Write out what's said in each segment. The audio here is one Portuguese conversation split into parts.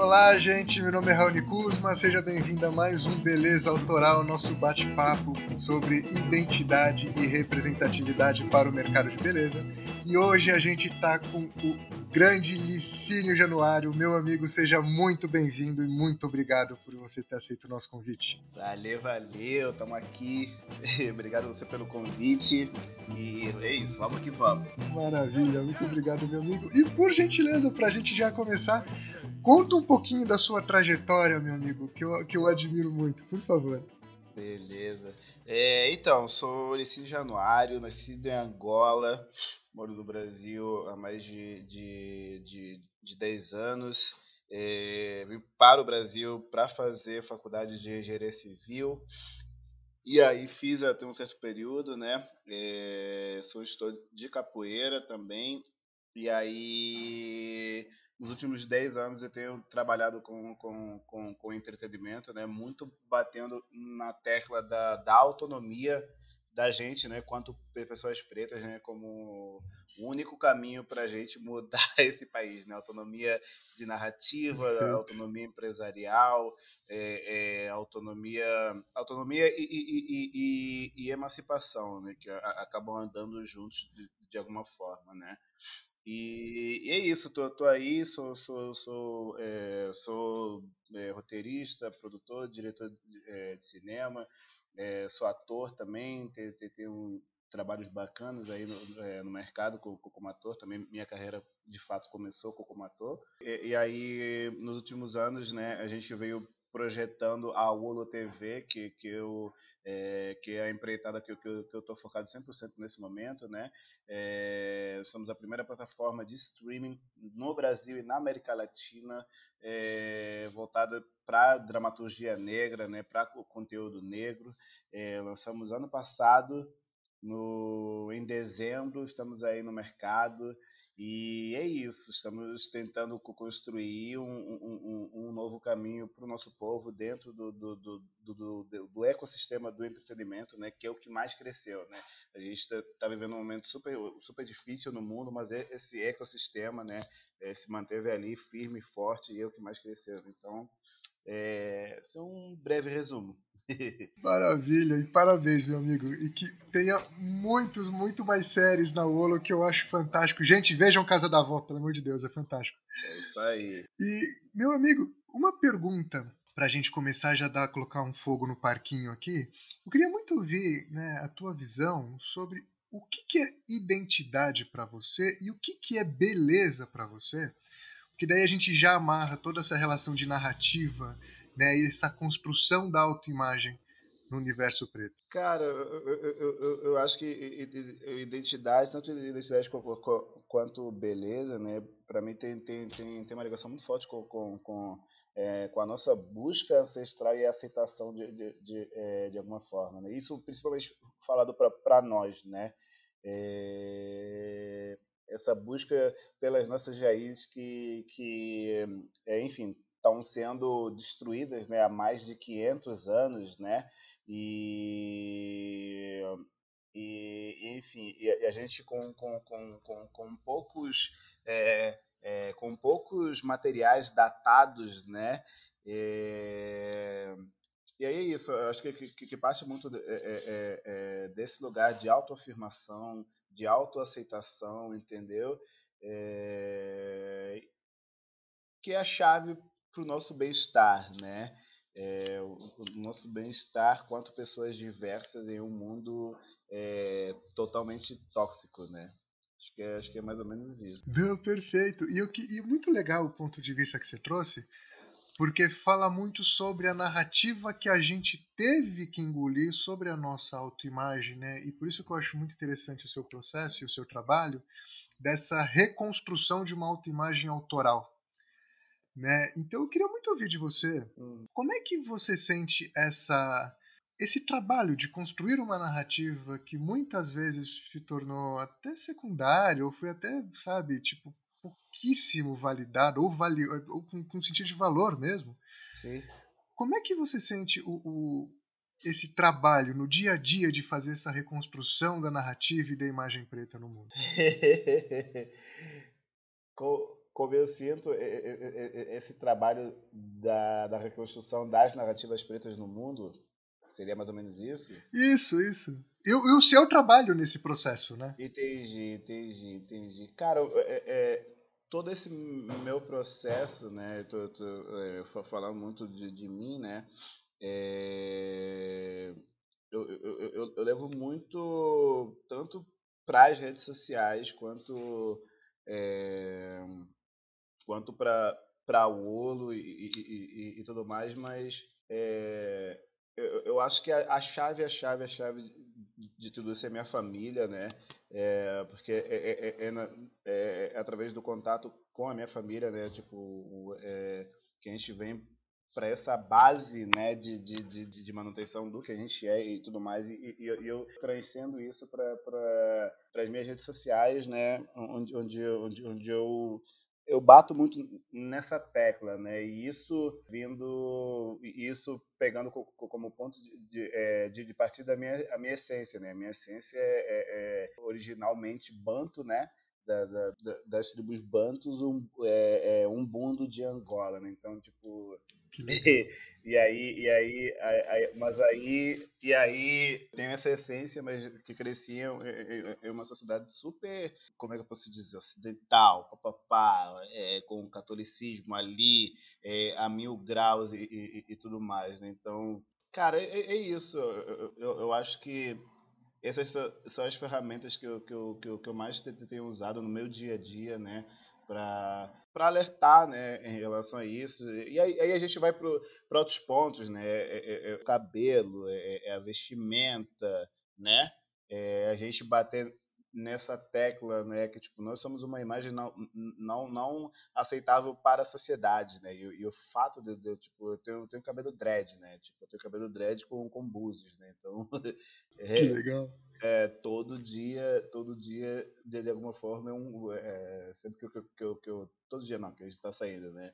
Olá, gente. Meu nome é Raoni Kuzma. Seja bem-vindo a mais um Beleza Autoral, nosso bate-papo sobre identidade e representatividade para o mercado de beleza. E hoje a gente está com o grande Licínio Januário. Meu amigo, seja muito bem-vindo e muito obrigado por você ter aceito o nosso convite. Valeu, valeu. Estamos aqui. obrigado a você pelo convite. E é isso, vamos que vamos. Maravilha, muito obrigado, meu amigo. E por gentileza, para a gente já começar, conta um pouquinho da sua trajetória, meu amigo, que eu, que eu admiro muito, por favor. Beleza. É, então, sou Licínio Januário, nascido em Angola, moro no Brasil há mais de, de, de, de 10 anos. É, vim para o Brasil para fazer faculdade de engenharia civil. E aí fiz até um certo período, né? É, sou instrutor de capoeira também. E aí, nos últimos 10 anos, eu tenho trabalhado com, com, com, com entretenimento, né? Muito batendo na tecla da, da autonomia da gente, né, quanto pessoas pretas, né, como o único caminho para a gente mudar esse país, né, autonomia de narrativa, Perfeito. autonomia empresarial, é, é, autonomia, autonomia e, e, e, e, emancipação, né, que acabam andando juntos de, de alguma forma, né. E, é isso, tô, tô aí, sou, sou, sou, é, sou é, roteirista, produtor, diretor de, é, de cinema, é, sou ator também, tenho, tenho trabalhos bacanas aí no, é, no mercado como, como, ator. Também minha carreira de fato começou como ator. E, e, aí, nos últimos anos, né, a gente veio projetando a Olo TV, que, que eu é, que é a empreitada que, que eu estou focado 100% nesse momento, né? É, somos a primeira plataforma de streaming no Brasil e na América Latina é, voltada para dramaturgia negra, né? Para conteúdo negro. É, lançamos ano passado, no, em dezembro, estamos aí no mercado. E é isso, estamos tentando construir um, um, um novo caminho para o nosso povo dentro do, do, do, do, ecossistema do entretenimento, né, que é o que mais cresceu. Né? A gente está tá vivendo um momento super, super difícil no mundo, mas esse ecossistema né, é, se manteve ali firme e forte e o que mais cresceu. Então, é, esse é um breve resumo. Maravilha, e parabéns, meu amigo. E que tenha muitos, muito mais séries na Olo que eu acho fantástico. Gente, vejam Casa da Avó, pelo amor de Deus, é fantástico. É isso aí. E, meu amigo, uma pergunta para a gente começar já dar colocar um fogo no parquinho aqui. Eu queria muito ouvir né, a tua visão sobre o que, que é identidade para você e o que, que é beleza para você. Porque daí a gente já amarra toda essa relação de narrativa né, essa construção da autoimagem no universo preto? Cara, eu, eu, eu, eu acho que identidade, tanto identidade quanto beleza, né, para mim tem, tem, tem, tem uma ligação muito forte com, com, com, é, com a nossa busca ancestral e aceitação de, de, de, é, de alguma forma. Né? Isso principalmente falado para nós, né? É, essa busca pelas nossas raízes que, que é, enfim, estão sendo destruídas né, há mais de 500 anos, né? E, e enfim, e a gente com, com, com, com, com poucos é, é, com poucos materiais datados, né? É, e aí é isso, eu acho que, que, que parte muito de, é, é, é, desse lugar de autoafirmação, de autoaceitação, entendeu? que é a chave para o nosso bem-estar, né? É, o, o, nosso bem-estar quanto pessoas diversas em um mundo é, totalmente tóxico, né? Acho que, é, acho que é mais ou menos isso. Não, perfeito. E, eu, e muito legal o ponto de vista que você trouxe, porque fala muito sobre a narrativa que a gente teve que engolir sobre a nossa autoimagem, né? E por isso que eu acho muito interessante o seu processo e o seu trabalho dessa reconstrução de uma autoimagem autoral. Né? Então eu queria muito ouvir de você hum. como é que você sente essa esse trabalho de construir uma narrativa que muitas vezes se tornou até secundário ou foi até sabe tipo pouquíssimo validado ou, vali ou com, com sentido de valor mesmo Sim. como é que você sente o, o, esse trabalho no dia a dia de fazer essa reconstrução da narrativa e da imagem preta no mundo como eu sinto esse trabalho da, da reconstrução das narrativas pretas no mundo, seria mais ou menos isso? Isso, isso. E, e o seu trabalho nesse processo, né? Entendi, entendi, entendi. Cara, é, é, todo esse meu processo, né? Tô, tô, é, falando muito de, de mim, né? É, eu, eu, eu, eu, levo muito tanto para as redes sociais quanto é, quanto para o Olo e, e, e, e, tudo mais, mas é, eu, eu, acho que a, a, chave, a chave, a chave de, de tudo isso é minha família, né? É, porque é, é, é, é, é através do contato com a minha família, né? Tipo, que a gente vem para essa base né, de, de, de, de, manutenção do que a gente é e tudo mais. E, e, e eu transcendo isso para as minhas redes sociais, né, onde, onde, onde, onde eu eu bato muito nessa tecla, né? E isso vindo, isso pegando como ponto de, de, é, de partida a minha, a minha essência, né? A minha essência é, é, é originalmente banto, né? Da, da, das tribos bantus, um, é, é um bundo de Angola, né? Então, tipo, e aí, e aí, aí, mas aí, e aí tem essa essência, mas que crescia em uma sociedade super, como é que eu posso dizer, ocidental, papapá, é, com o catolicismo ali, é, a mil graus e, e, e, tudo mais, né? Então, cara, é, é isso. Eu, eu, eu, acho que essas são as ferramentas que eu, que eu, que eu, que eu mais tenho usado no meu dia a dia, né? para alertar né, em relação a isso. E aí, aí a gente vai para outros pontos, né? É, é, é o cabelo, é, é, a vestimenta, né? É a gente bater nessa tecla, né, que tipo nós somos uma imagem não não, não aceitável para a sociedade, né? E, e o fato de, de, tipo eu tenho, eu tenho cabelo dread, né? Tipo eu tenho cabelo dread com com búzios, né? Então é, que legal. É, todo dia, todo dia, de, de alguma forma, é um, é, sempre que eu, que, eu, que eu, Todo dia não, que a gente está saindo, né?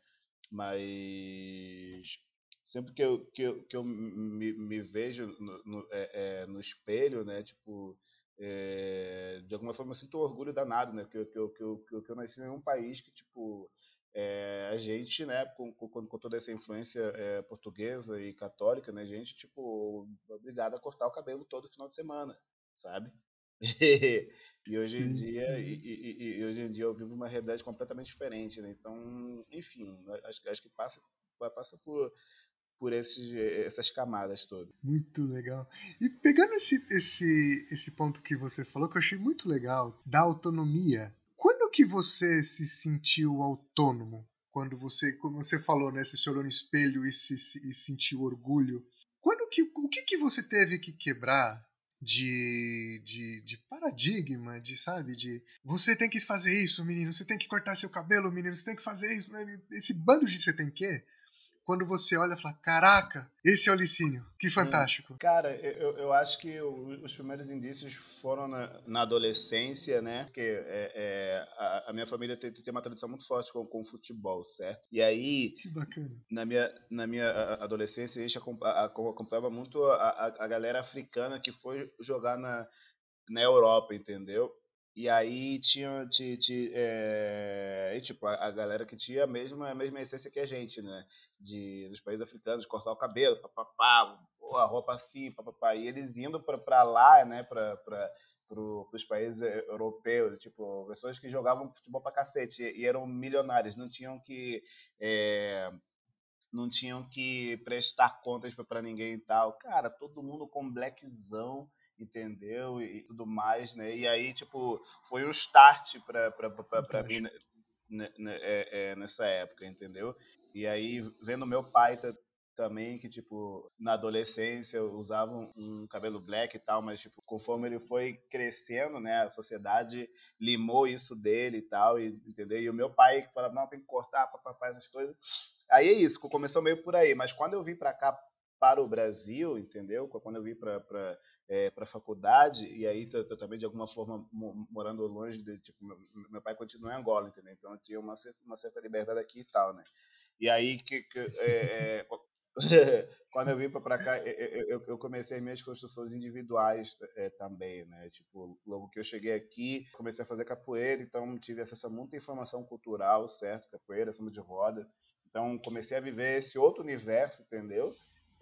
Mas sempre que eu, que eu, que eu me, me vejo no, no, é, é, no espelho, né? Tipo, é, de alguma forma eu sinto orgulho danado, né? Que, que, que, que, que eu nasci em um país que, tipo, é, a gente, né, com, com, com, toda essa influência é, portuguesa e católica, né, a gente, tipo, obrigado a cortar o cabelo todo final de semana, sabe? e hoje Sim. em dia, e, e, e, hoje em dia eu vivo uma realidade completamente diferente, né? Então, enfim, acho, acho que passa, passa por por esses, essas camadas todas. Muito legal. E pegando esse, esse, esse ponto que você falou, que eu achei muito legal, da autonomia. Quando que você se sentiu autônomo? Quando você, como você falou, né, você se olhou no espelho e, se, e sentiu orgulho. Quando que, o que, que você teve que quebrar de, de, de, paradigma, de sabe, de você tem que fazer isso, menino, você tem que cortar seu cabelo, menino, você tem que fazer isso, né? esse bando de você tem que, quando você olha e fala: Caraca, esse é o Licínio, que fantástico. Cara, eu, eu acho que os primeiros indícios foram na, na adolescência, né? Porque é, é, a, a, minha família tem, tem uma tradição muito forte com, com futebol, certo? E aí, que bacana. Na minha, na minha adolescência, a gente acompanhava muito a, a, a galera africana que foi jogar na, na Europa, entendeu? E aí tinha, tinha, tinha é, e, tipo, a, a, galera que tinha a mesma, a mesma essência que a gente, né? De, dos países africanos, cortar o cabelo, papapá, a roupa assim, papapá. E eles indo para lá, né, para os países europeus, tipo, pessoas que jogavam futebol pra cacete e, eram milionários, não tinham que. É, não tinham que prestar contas para ninguém e tal. Cara, todo mundo com blackzão, entendeu? E, e, tudo mais, né? E aí, tipo, foi um start para mim nessa época, entendeu? E aí, vendo meu pai também, que, tipo, na adolescência usava um cabelo black e tal, mas, tipo, conforme ele foi crescendo, né, a sociedade limou isso dele e tal, e, entendeu? E o meu pai falava, não, tem que cortar, papapá, essas coisas. Aí é isso, começou meio por aí, mas quando eu vim para cá, para o Brasil, entendeu? Quando eu vim para é, para faculdade e aí também de alguma forma morando longe de tipo meu, meu, pai continua em Angola entendeu então eu tinha uma uma certa liberdade aqui e tal né e aí que, que é, é, quando eu vim para cá, eu, eu, comecei minhas construções individuais é, também, né? Tipo, logo que eu cheguei aqui, comecei a fazer capoeira, então tive acesso a muita informação cultural, certo? Capoeira, samba de roda. Então, comecei a viver esse outro universo, entendeu?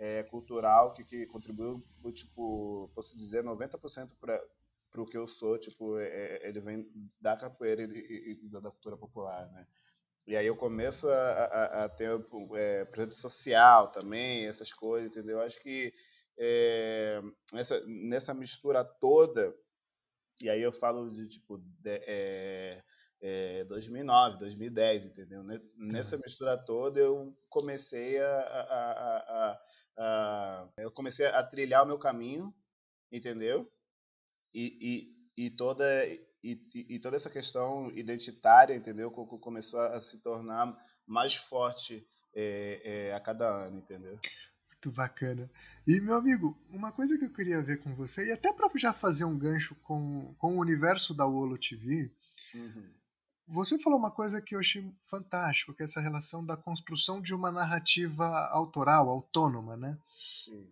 É, cultural que, que contribuiu, tipo, posso dizer, 90% para o que eu sou, tipo, é, é, ele vem da capoeira e, e, e da cultura popular, né? E aí eu começo a, a, a ter é, projeto social também, essas coisas, entendeu? Acho que é, nessa, nessa mistura toda, e aí eu falo de tipo de, é, é, 2009, 2010, entendeu? Nessa mistura toda eu comecei a, a, a, a, eu comecei a trilhar o meu caminho, entendeu? E, e, e toda e, e, toda essa questão identitária, entendeu? Começou a se tornar mais forte é, é, a cada ano, entendeu? Muito bacana. E, meu amigo, uma coisa que eu queria ver com você, e até para já fazer um gancho com, com o universo da Wolo TV, uhum. Você falou uma coisa que eu achei fantástico, que é essa relação da construção de uma narrativa autoral, autônoma, né? Sim.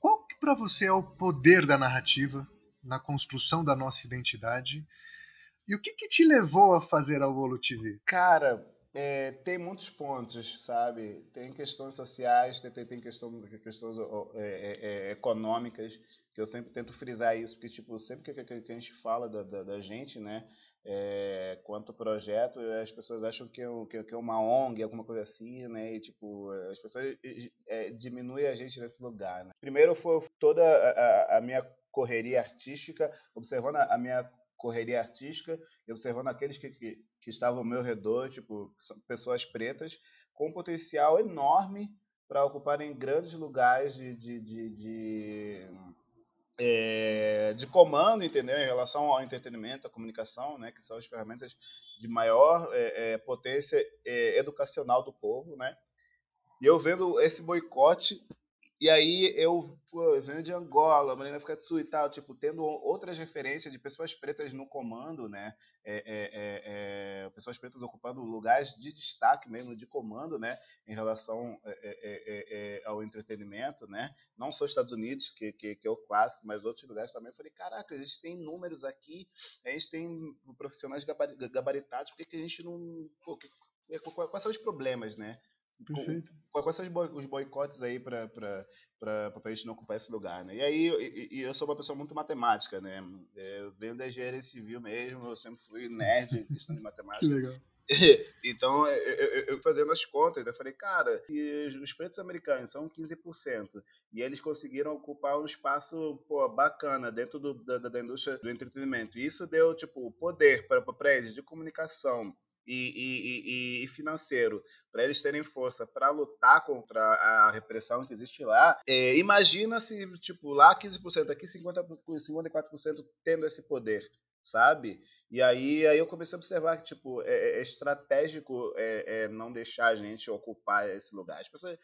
Qual que para você é o poder da narrativa na construção da nossa identidade. E o que, que te levou a fazer a Wolo TV? Cara, é, tem muitos pontos, sabe? Tem questões sociais, tem, tem questão, questões é, é, é, econômicas, que eu sempre tento frisar isso, porque tipo, sempre que, que, que a gente fala da, da, da gente, né? É, quanto projeto, as pessoas acham que, que, que é uma ONG, alguma coisa assim, né? E, tipo, as pessoas é, diminuem a gente nesse lugar, né? Primeiro foi toda a, a minha correria artística, observando a minha correria artística e observando aqueles que, que, que estavam ao meu redor, tipo, pessoas pretas, com um potencial enorme para ocuparem grandes lugares de, de, de, de, é, de, comando, entendeu? Em relação ao entretenimento, à comunicação, né? Que são as ferramentas de maior é, é, potência educacional do povo, né? E eu vendo esse boicote e aí eu, pô, venho de Angola, Marina Fukatsu e tal, tipo, tendo outras referências de pessoas pretas no comando, né? É, é, é, é pessoas pretas ocupando lugares de destaque mesmo, de comando, né? Em relação é, é, ao entretenimento, né? Não só Estados Unidos, que, que, que, é o clássico, mas outros lugares também. Eu falei, caraca, a gente tem números aqui, a gente tem profissionais gabaritados, por que, que a gente não... Pô, que, quais são os problemas, né? Perfeito. Quais são os boicotes aí para a gente não ocupar esse lugar, né? E aí, e, eu sou uma pessoa muito matemática, né? Eu venho da engenharia civil mesmo, eu sempre fui nerd em questão de matemática. que legal. Então, eu, eu, eu, fazendo as contas, eu falei, cara, se os pretos americanos são 15% e eles conseguiram ocupar um espaço pô, bacana dentro do, da, da indústria do entretenimento, isso deu, tipo, poder para eles de comunicação, e, e, e financeiro para eles terem força para lutar contra a repressão que existe lá, é, imagina se, tipo, lá 15%, aqui 50, 54% tendo esse poder, sabe? E aí, aí eu comecei a observar que, tipo, é, é estratégico é, é, não deixar a gente ocupar esse lugar. As pessoas,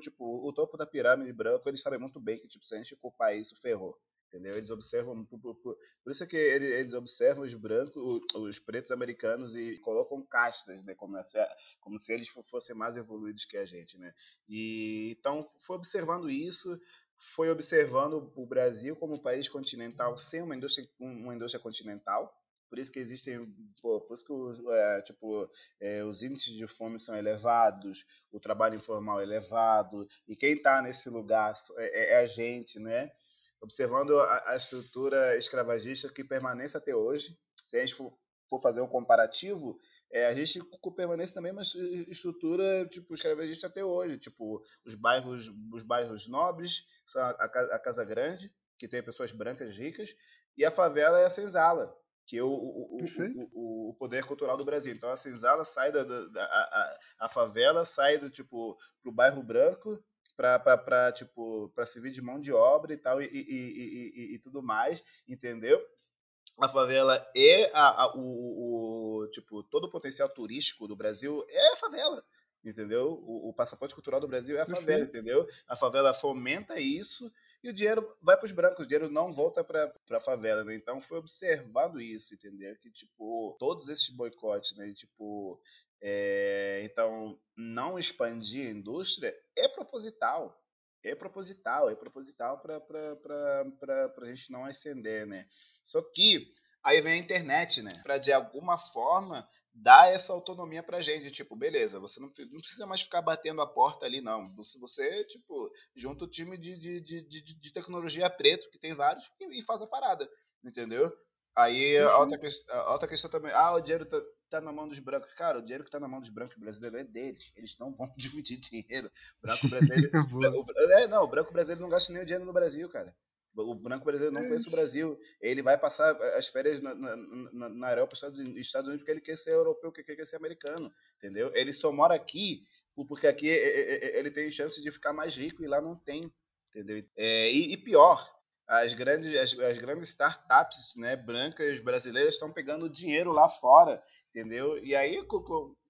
tipo, o topo da pirâmide branco, eles sabem muito bem que, tipo, se a gente ocupar isso, ferrou entendeu? Eles observam, por, por, por, isso é que eles, eles, observam os brancos, os pretos americanos e colocam castas, né? Como se, como se eles fossem mais evoluídos que a gente, né? E então foi observando isso, foi observando o Brasil como um país continental sem uma indústria, uma indústria continental. Por isso que existem, por isso que é, tipo, é, os índices de fome são elevados, o trabalho informal é elevado, e quem está nesse lugar é, é a gente, né? Observando a, a, estrutura escravagista que permanece até hoje. Se a gente for, for fazer um comparativo, é, a gente permanece na mesma estrutura tipo escravagista até hoje, tipo os bairros, os bairros nobres, são a, a, Casa Grande, que tem pessoas brancas ricas, e a favela é a senzala, que é o, o, o, o, poder cultural do Brasil. Então a senzala sai da, da, da a, a, favela sai do tipo pro bairro branco para tipo para servir de mão de obra e tal e, e, e, e, tudo mais entendeu a favela é a, a o, o, tipo todo o potencial turístico do Brasil é a favela entendeu o, o passaporte cultural do Brasil é a favela entendeu a favela fomenta isso e o dinheiro vai para os brancos, o dinheiro não volta para a favela, né? Então foi observado isso, entendeu? Que tipo todos esses boicotes, né? Tipo é, então, não expandir a indústria é proposital. É proposital, é proposital para a gente não ascender, né? Só que aí vem a internet, né? Para de alguma forma dar essa autonomia pra gente. Tipo, beleza, você não, não, precisa mais ficar batendo a porta ali, não. Você, você tipo, junta o time de, de, de, de, tecnologia preto, que tem vários, e, e, faz a parada, entendeu? Aí a outra, a outra questão também, ah, o dinheiro tá, tá na mão dos brancos. Cara, o dinheiro que tá na mão dos brancos brasileiros é deles. Eles não vão dividir dinheiro. O branco brasileiro. é, não, o branco brasileiro não gasta nem o dinheiro no Brasil, cara. O branco brasileiro não é conhece o Brasil. Ele vai passar as férias na, na, na, na Europa, Estados Unidos, Estados Unidos, porque ele quer ser europeu, porque ele quer ser americano. Entendeu? Ele só mora aqui porque aqui ele tem chance de ficar mais rico e lá não tem. Entendeu? É, e, e, pior, as grandes, as, as, grandes startups né, brancas brasileiras estão pegando dinheiro lá fora. Entendeu? E aí,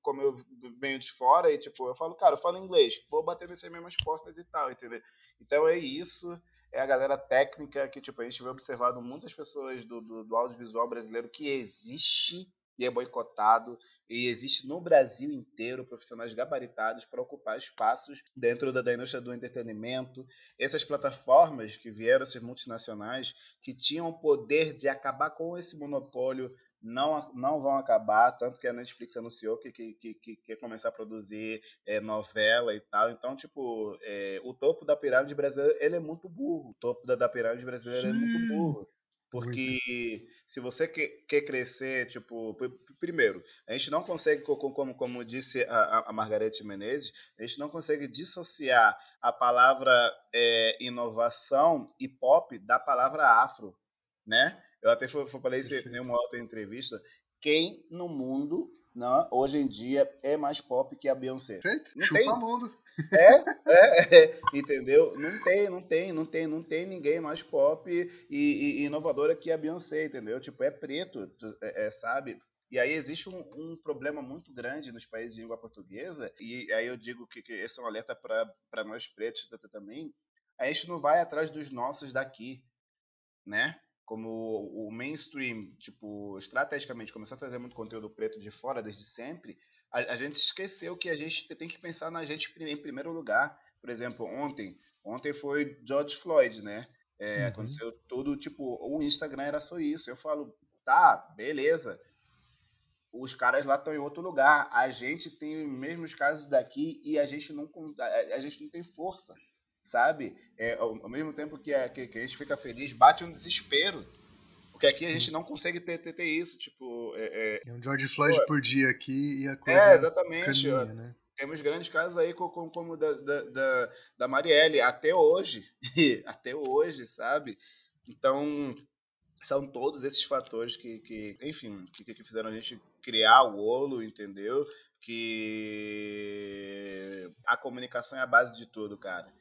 como eu venho de fora, e tipo, eu falo, cara, eu falo inglês, vou bater nessas mesmas portas e tal, entendeu? Então é isso é a galera técnica que, tipo, a gente vê observado muitas pessoas do, do, do audiovisual brasileiro que existe e é boicotado, e existe no Brasil inteiro profissionais gabaritados para ocupar espaços dentro da, da, indústria do entretenimento. Essas plataformas que vieram, essas multinacionais, que tinham o poder de acabar com esse monopólio não, não vão acabar, tanto que a Netflix anunciou que, que, que, que quer começar a produzir é, novela e tal. Então, tipo, é, o topo da pirâmide brasileira ele é muito burro. O topo da, da pirâmide brasileira Sim. é muito burro. Porque muito. se você quer, quer crescer, tipo, primeiro, a gente não consegue, como, como disse a, a Margarete Menezes, a gente não consegue dissociar a palavra é, inovação e pop da palavra afro, né? Eu até falei isso em uma outra entrevista. Quem no mundo, não, né, hoje em dia, é mais pop que a Beyoncé? Perfeito. Não Chupa tem. mundo. É, é, é, entendeu? Não tem, não tem, não tem, não tem ninguém mais pop e, e, inovadora que a Beyoncé, entendeu? Tipo, é preto, é, é, sabe? E aí existe um, um, problema muito grande nos países de língua portuguesa, e aí eu digo que, que esse é um alerta para nós pretos também. A gente não vai atrás dos nossos daqui, né? como o mainstream, tipo, estrategicamente começou a trazer muito conteúdo preto de fora desde sempre, a, a, gente esqueceu que a gente tem que pensar na gente em primeiro lugar. Por exemplo, ontem, ontem foi George Floyd, né? É, uhum. Aconteceu tudo, tipo, o Instagram era só isso. Eu falo, tá, beleza. Os caras lá estão em outro lugar. A gente tem os mesmos casos daqui e a gente não, a, a gente não tem força sabe? É, ao, ao, mesmo tempo que a, que, que, a gente fica feliz, bate um desespero. Porque aqui Sim. a gente não consegue ter, ter, ter isso, tipo... É, é, é um George Floyd pô, por dia aqui e a coisa É, exatamente. Caminha, né? Temos grandes casos aí como, como da, da, da, da Marielle, até hoje, até hoje, sabe? Então, são todos esses fatores que, que enfim, que, que fizeram a gente criar o Olo, entendeu? Que a comunicação é a base de tudo, cara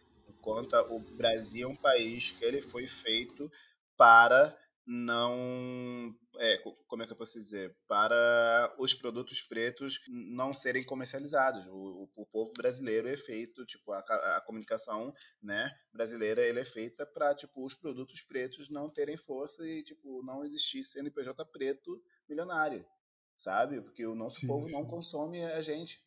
conta, o Brasil é um país que ele foi feito para não é, como é que eu posso dizer? Para os produtos pretos não serem comercializados. O, o, o povo brasileiro é feito tipo a, a, comunicação né brasileira ele é feita para tipo os produtos pretos não terem força e tipo não existir CNPJ preto milionário sabe? Porque o nosso sim, povo sim. não consome a gente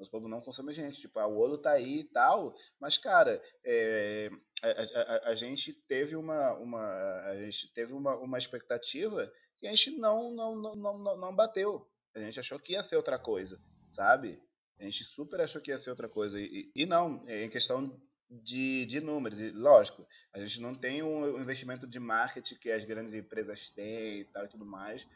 nosso povo não consome gente. Tipo, a Olo tá aí e tal, mas, cara, é, a, a, a, gente teve uma, uma, a gente teve uma, uma expectativa que a gente não, não, não, não, não bateu. A gente achou que ia ser outra coisa, sabe? A gente super achou que ia ser outra coisa. E, e não, é em questão de, de números. E, lógico, a gente não tem um investimento de marketing que as grandes empresas têm e tal e tudo mais.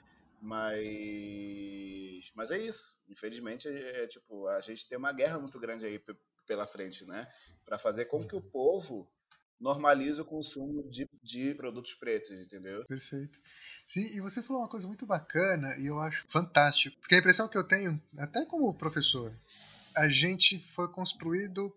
Mas, mas é isso. Infelizmente, é, é, tipo, a gente tem uma guerra muito grande aí pela frente, né? Para fazer com que o povo normalize o consumo de, de produtos pretos, entendeu? Perfeito. Sim, e você falou uma coisa muito bacana e eu acho fantástico. Porque a impressão que eu tenho, até como professor, a gente foi construído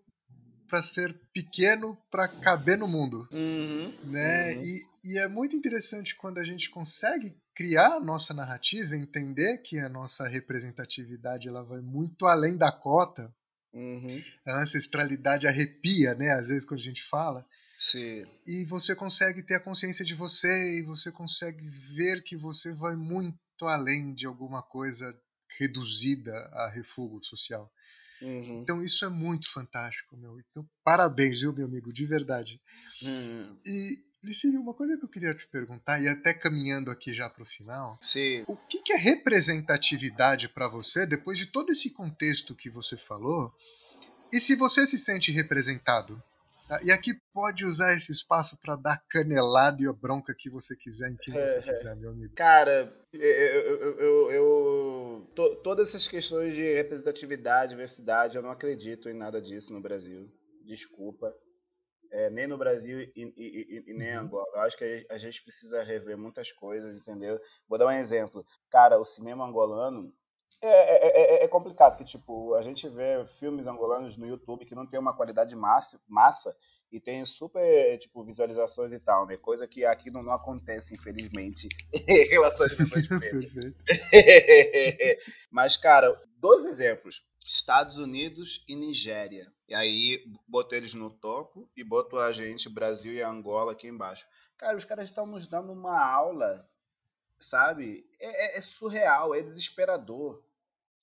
para ser pequeno para caber no mundo, uhum, né? Uhum. E, e é muito interessante quando a gente consegue criar a nossa narrativa, entender que a nossa representatividade ela vai muito além da cota. Uhum. A ancestralidade arrepia, né? Às vezes quando a gente fala. Sim. E você consegue ter a consciência de você e você consegue ver que você vai muito além de alguma coisa reduzida a refúgio social. Uhum. Então isso é muito fantástico, meu. Então parabéns, viu, meu amigo, de verdade. Uhum. E Licínio, uma coisa que eu queria te perguntar, e até caminhando aqui já para o final, Sim. o que, que é representatividade para você, depois de todo esse contexto que você falou, e se você se sente representado? Tá? E aqui pode usar esse espaço para dar canelada e a bronca que você quiser, em quem você quiser, meu amigo. Cara, eu, eu, eu, eu to, todas essas questões de representatividade, diversidade, eu não acredito em nada disso no Brasil. Desculpa é, nem no Brasil e, e, e, e nem em uhum. Angola. Eu acho que a gente precisa rever muitas coisas, entendeu? Vou dar um exemplo. Cara, o cinema angolano é, é, é, é, complicado, que tipo, a gente vê filmes angolanos no YouTube que não tem uma qualidade massa, massa e tem super, tipo, visualizações e tal, né? Coisa que aqui não, não acontece, infelizmente, em relação às pessoas pretas. Mas, cara, dois exemplos. Estados Unidos e Nigéria. E aí botou eles no topo e botou a gente, Brasil e Angola, aqui embaixo. Cara, os caras estão nos dando uma aula, sabe? É, é, é surreal, é desesperador.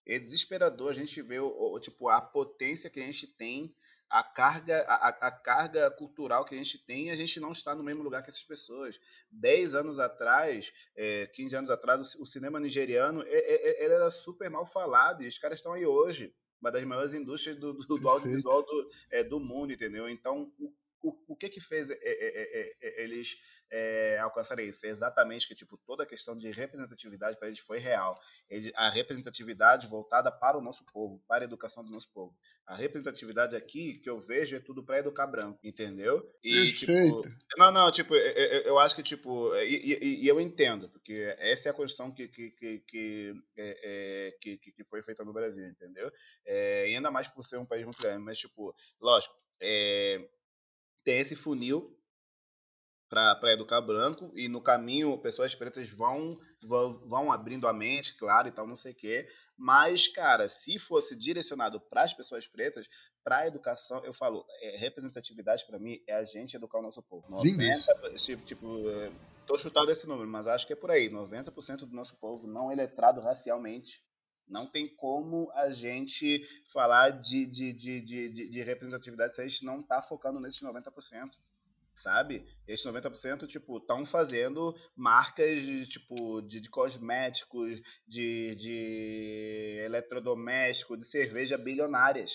É desesperador a gente ver o, o, tipo, a potência que a gente tem, a carga, a, a, carga cultural que a gente tem, e a gente não está no mesmo lugar que essas pessoas. Dez anos atrás, é, 15 anos atrás, o, o cinema nigeriano é, é, ele era super mal falado, e os caras estão aí hoje. Uma das maiores indústrias do, do, do audiovisual do, é, do mundo, entendeu? Então, o, o, o que que fez é, é, é, eles é, alcançarem isso? É exatamente que tipo toda a questão de representatividade para eles foi real. Ele, a representatividade voltada para o nosso povo, para a educação do nosso povo. A representatividade aqui que eu vejo é tudo para educar branco, entendeu? E Perfeito. tipo, não, não, tipo, eu, eu acho que tipo e, e, e, eu entendo porque essa é a construção que que que que, é, é, que, que foi feita no Brasil, entendeu? É, e ainda mais por ser um país muito grande, mas tipo, lógico, é, tem esse funil para educar branco e no caminho pessoas pretas vão, vão, vão abrindo a mente, claro, e tal, não sei o quê. Mas, cara, se fosse direcionado para as pessoas pretas, para a educação, eu falo, é, representatividade para mim é a gente educar o nosso povo. 90, tipo, tipo, tô chutando esse número, mas acho que é por aí. 90% do nosso povo não é letrado racialmente. Não tem como a gente falar de, de, de, de, de representatividade se a gente não está focando nesses 90% sabe? Esses 90%, tipo, estão fazendo marcas de, tipo, de, de cosméticos, de, de eletrodoméstico, de cerveja bilionárias.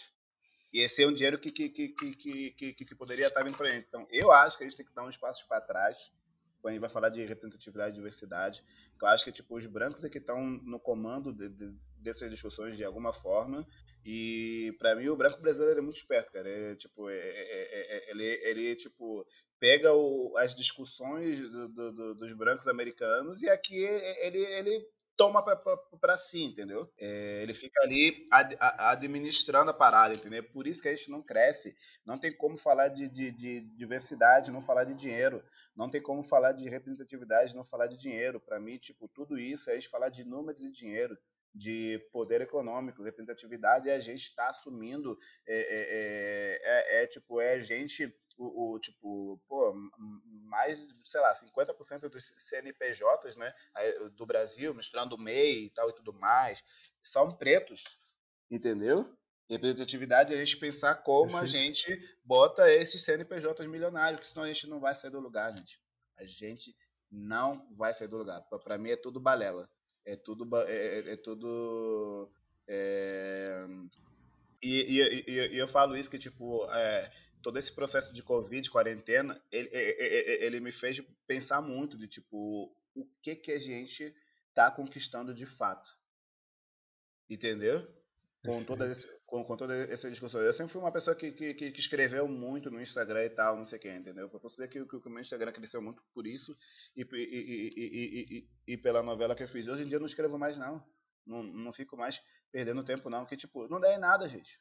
E esse é um dinheiro que, que, que, que, que, que, poderia estar vindo para gente. Então, eu acho que a gente tem que dar uns passos para trás quando a gente vai falar de representatividade e diversidade. Eu acho que tipo, os brancos é que estão no comando de, de, dessas discussões de alguma forma. E para mim o branco brasileiro é muito esperto, cara. É, tipo, é, é, é, ele, ele tipo pega o, as discussões do, do, dos brancos americanos e aqui ele, ele toma para si, entendeu? É, ele fica ali ad, a, administrando a parada, entendeu? Por isso que a gente não cresce. Não tem como falar de, de, de, diversidade, não falar de dinheiro. Não tem como falar de representatividade, não falar de dinheiro. Para mim, tipo, tudo isso é a gente falar de números e dinheiro de poder econômico, representatividade, é a gente está assumindo, é, é, é, é, é, tipo, é a gente o, o, tipo, pô, mais, sei lá, 50% dos CNPJs, né, do Brasil, misturando o MEI e tal e tudo mais, são pretos, entendeu? Representatividade é a gente pensar como a gente bota esses CNPJs milionários, que senão a gente não vai sair do lugar, gente. A gente não vai sair do lugar. Para mim é tudo balela. É tudo. É, é, é tudo. É... E, e, e, e, eu falo isso que, tipo, é, todo esse processo de Covid, quarentena, ele, ele, ele, me fez pensar muito de tipo o que que a gente está conquistando de fato, entendeu? Com toda, esse, com, com toda essa discussão. Eu sempre fui uma pessoa que, que, que escreveu muito no Instagram e tal, não sei o que, entendeu? Eu posso dizer que, que, que o meu Instagram cresceu muito por isso e, e, e, e, pela novela que eu fiz. Hoje em dia eu não escrevo mais, não. Não, não fico mais perdendo tempo, não. Que, tipo, não dá em nada, gente.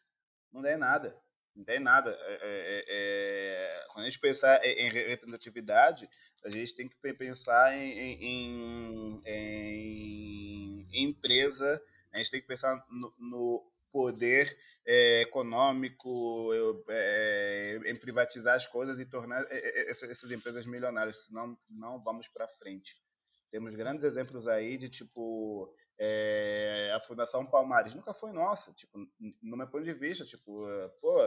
Não dá em nada. Não tem nada. É, é, é, quando a gente pensar em representatividade, a gente tem que pensar em, em, em, em empresa, a gente tem que pensar no, no poder é, econômico, é, em privatizar as coisas e tornar essas empresas milionárias, senão não vamos para frente. Temos grandes exemplos aí de tipo é, a Fundação Palmares nunca foi nossa, tipo, no meu ponto de vista, tipo, pô,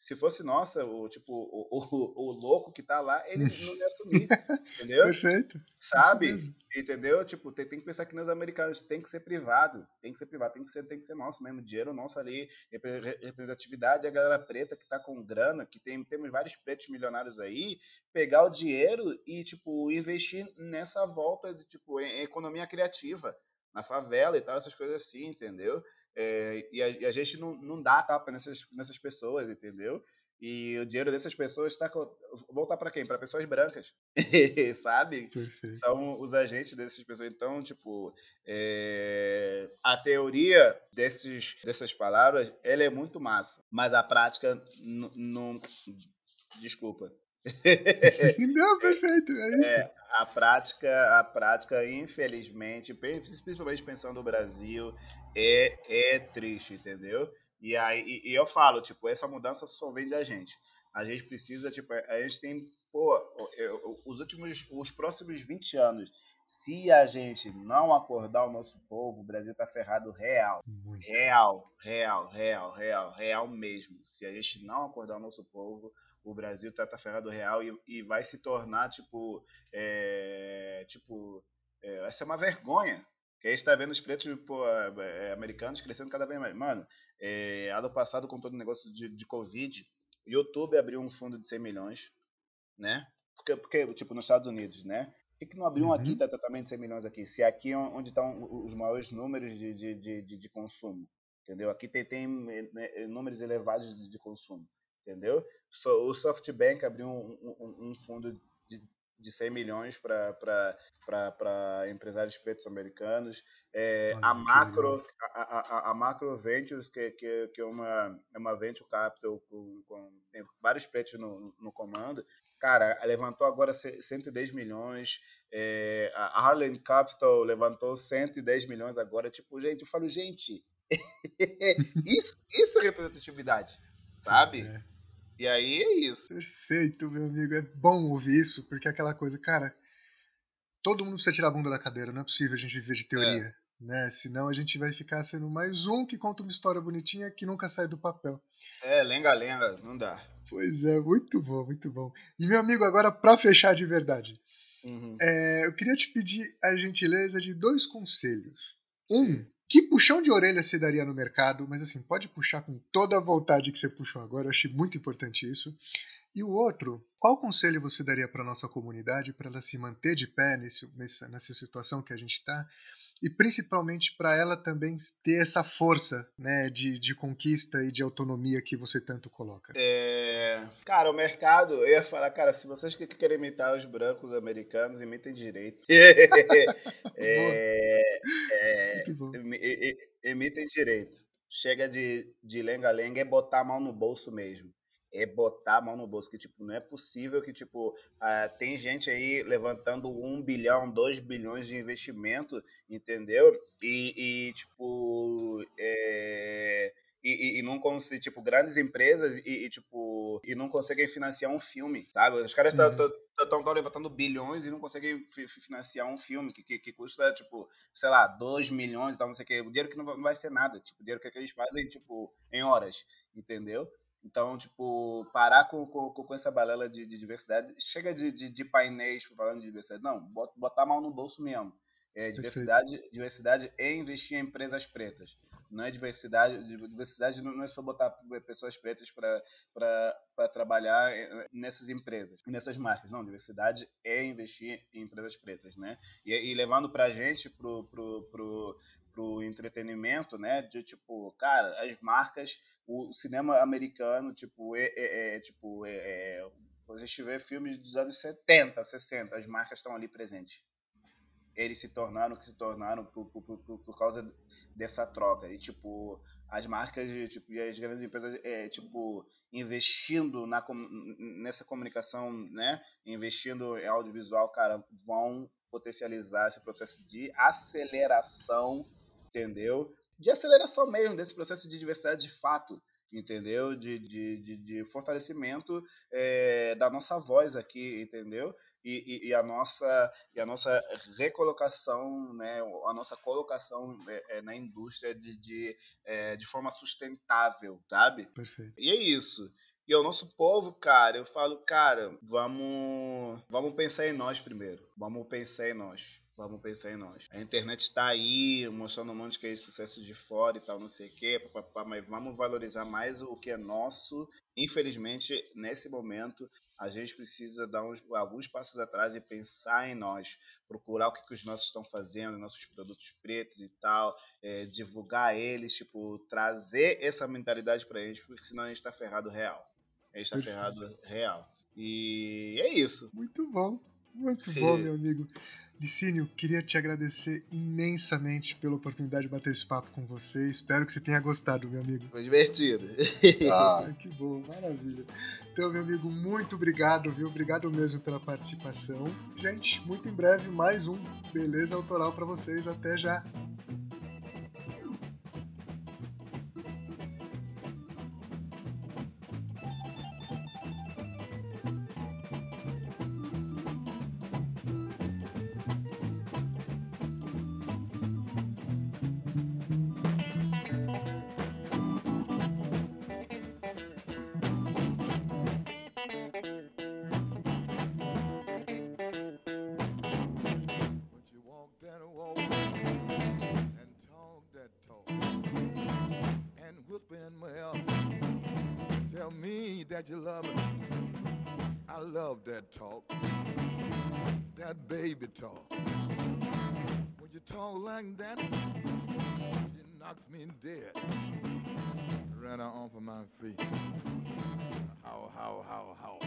se fosse nossa, o tipo, o, o, o louco que tá lá, ele não ia assumir, entendeu? Perfeito. Sabe? Entendeu? Tipo, tem, tem, que pensar que nos americanos tem que ser privado, tem que ser privado, tem que ser, tem que ser nosso mesmo, dinheiro nosso ali, representatividade, a galera preta que tá com grana, que tem, temos vários pretos milionários aí, pegar o dinheiro e, tipo, investir nessa volta de, tipo, em economia criativa, na favela e tal, essas coisas assim, entendeu? É, e, a, e, a, gente não, não dá tapa nessas, nessas pessoas, entendeu? E o dinheiro dessas pessoas está voltar para quem? Para pessoas brancas, sabe? Perfeito. São os agentes dessas pessoas. Então, tipo, é... a teoria desses, dessas palavras, ela é muito massa, mas a prática não. Desculpa. não, perfeito, é isso. É, a prática, a prática, infelizmente, principalmente pensando no Brasil, é, é triste, entendeu? E aí e, e eu falo, tipo, essa mudança só vem da gente. A gente precisa, tipo, a gente tem, pô, os últimos, os próximos 20 anos, se a gente não acordar o nosso povo, o Brasil tá ferrado real. Muito. Real, real, real, real, real mesmo. Se a gente não acordar o nosso povo, o Brasil tá, tá ferrado real e, e vai se tornar, tipo, é, tipo, é, vai ser uma vergonha que a gente tá vendo os pretos pô, é, americanos crescendo cada vez mais. Mano, é, ano passado, com todo o negócio de, de Covid, o YouTube abriu um fundo de 100 milhões, né? Porque, porque tipo, nos Estados Unidos, né? Por que, que não abriu um aqui, tá totalmente 100 milhões aqui? Se aqui é onde estão os maiores números de, de, de, de, consumo, entendeu? Aqui tem, tem né, números elevados de, de consumo, entendeu? o SoftBank abriu um, um, um fundo de, de 100 milhões para empresários pretos americanos. É, a, macro, a, a, a, Macro Ventures, que, que, que é, uma, é uma venture capital com, com tem vários pretos no, no comando, cara, levantou agora 110 milhões. É, a Harlem Capital levantou 110 milhões agora. Tipo, gente, eu falo, gente, isso, isso é representatividade, sabe? É. E aí é isso. Perfeito, meu amigo. É bom ouvir isso, porque é aquela coisa, cara, todo mundo precisa tirar a bunda da cadeira, não é possível a gente viver de teoria. É. Né? Senão a gente vai ficar sendo mais um que conta uma história bonitinha que nunca sai do papel. É, lenga-lenga, não dá. Pois é, muito bom, muito bom. E meu amigo, agora para fechar de verdade, uhum. é, eu queria te pedir a gentileza de dois conselhos. Um, que puxão de orelha você daria no mercado, mas assim, pode puxar com toda a vontade que você puxou agora, eu achei muito importante isso. E o outro, qual conselho você daria para nossa comunidade para ela se manter de pé nesse, nessa, nessa situação que a gente está? e principalmente para ela também ter essa força né, de, de conquista e de autonomia que você tanto coloca? É... Cara, o mercado, eu ia falar, cara, se vocês que querem imitar os brancos americanos, imitem direito. é... É... Imitem direito. Chega de lenga-lenga e botar a mão no bolso mesmo é botar a mão no bolso, que, tipo, não é possível que, tipo, uh, tem gente aí levantando um bilhão, dois bilhões de investimento, entendeu? E, e tipo, é, e, e, não conseguem, tipo, grandes empresas e, e, tipo, e não conseguem financiar um filme, sabe? Os caras estão uhum. Levantando bilhões e não conseguem financiar um filme que, que, que, custa, tipo, sei lá, 2 milhões e tal, não sei o que. O dinheiro que não vai, não vai ser nada, tipo, o dinheiro que eles fazem, tipo, em horas, entendeu? Então, tipo, parar com, com, com essa balela de, de diversidade. Chega de, de, de, painéis falando de diversidade. Não, botar a mão no bolso mesmo. É, diversidade, diversidade é investir em empresas pretas. Não é diversidade. Diversidade não é só botar pessoas pretas para trabalhar nessas empresas, nessas marcas. Não, diversidade é investir em empresas pretas, né? E, e levando para a gente, pro, pro, pro, pro entretenimento, né? De tipo, cara, as marcas, o cinema americano, tipo, é, é, é tipo, é, é, a gente vê filmes dos anos 70, 60, as marcas estão ali presentes. Eles se tornaram o que se tornaram por, por, por, por causa dessa troca. E, tipo, as marcas tipo, e as grandes empresas, é, tipo, investindo na, nessa comunicação, né? Investindo em audiovisual, cara, vão potencializar esse processo de aceleração entendeu? De aceleração mesmo desse processo de diversidade de fato, entendeu? De, de, de, de fortalecimento é, da nossa voz aqui, entendeu? E, e, e, a nossa e a nossa recolocação, né, a nossa colocação é, é, na indústria de, de, é, de forma sustentável, sabe? Perfeito. E é isso. E o nosso povo, cara, eu falo, cara, vamos, vamos pensar em nós primeiro. Vamos pensar em nós. Vamos pensar em nós. A internet está aí, mostrando um monte de que é sucesso de fora e tal, não sei o quê, papapá, mas vamos valorizar mais o que é nosso. Infelizmente, nesse momento, a gente precisa dar uns, alguns passos atrás e pensar em nós, procurar o que, que os nossos estão fazendo, nossos produtos pretos e tal, é, divulgar eles, tipo, trazer essa mentalidade para eles, porque senão a gente está ferrado real. A gente tá ferrado real. E é isso. Muito bom. Muito bom, meu amigo. Licínio, queria te agradecer imensamente pela oportunidade de bater esse papo com você. Espero que você tenha gostado, meu amigo. Foi divertido. ah, que bom, maravilha. Então, meu amigo, muito obrigado, viu? Obrigado mesmo pela participação. Gente, muito em breve mais um Beleza Autoral para vocês. Até já. That you love it. I love that talk, that baby talk. When you talk like that, it knocks me dead. Ran her off of my feet. How, how, how, how.